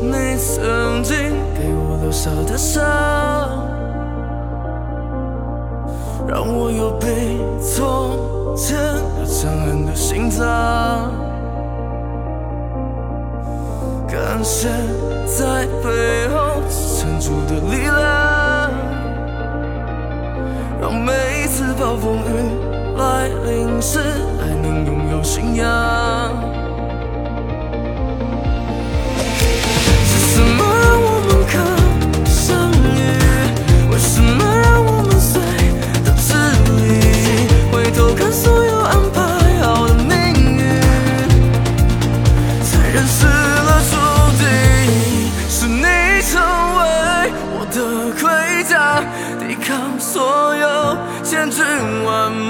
你曾经给我留下的伤，让我有比从前更强悍的心脏。感谢在背后支撑住的力量，让每一次暴风雨来临时还能拥有信仰。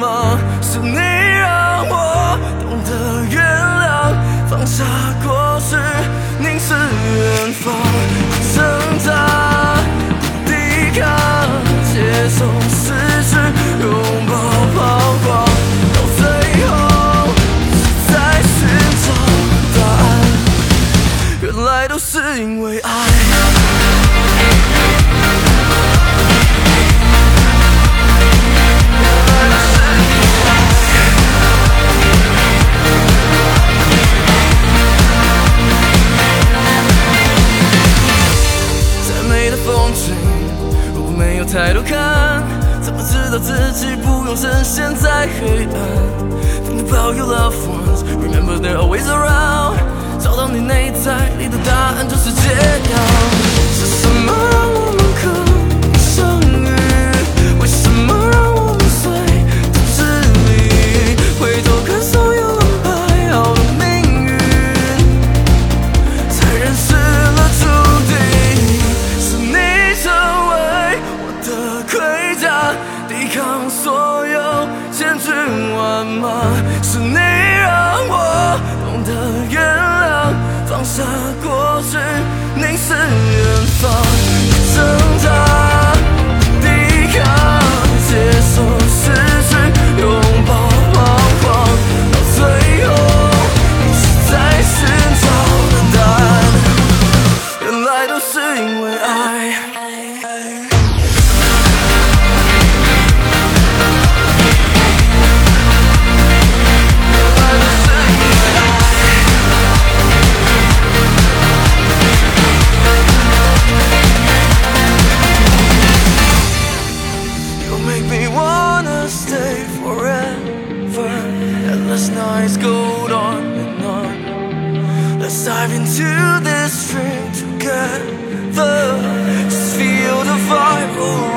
吗。是你让我懂得原谅，放下过去，凝视远方，挣扎，不抵抗，接受失去，拥抱彷徨，到最后是在寻找答案。原来都是因为爱。现在黑暗？Think about your loved ones, remember they're always around。找到你内在里的答案就是解药。回家，抵抗所有千军万马。是你让我懂得原谅，放下过去，凝视远方，into this room to get the field of our.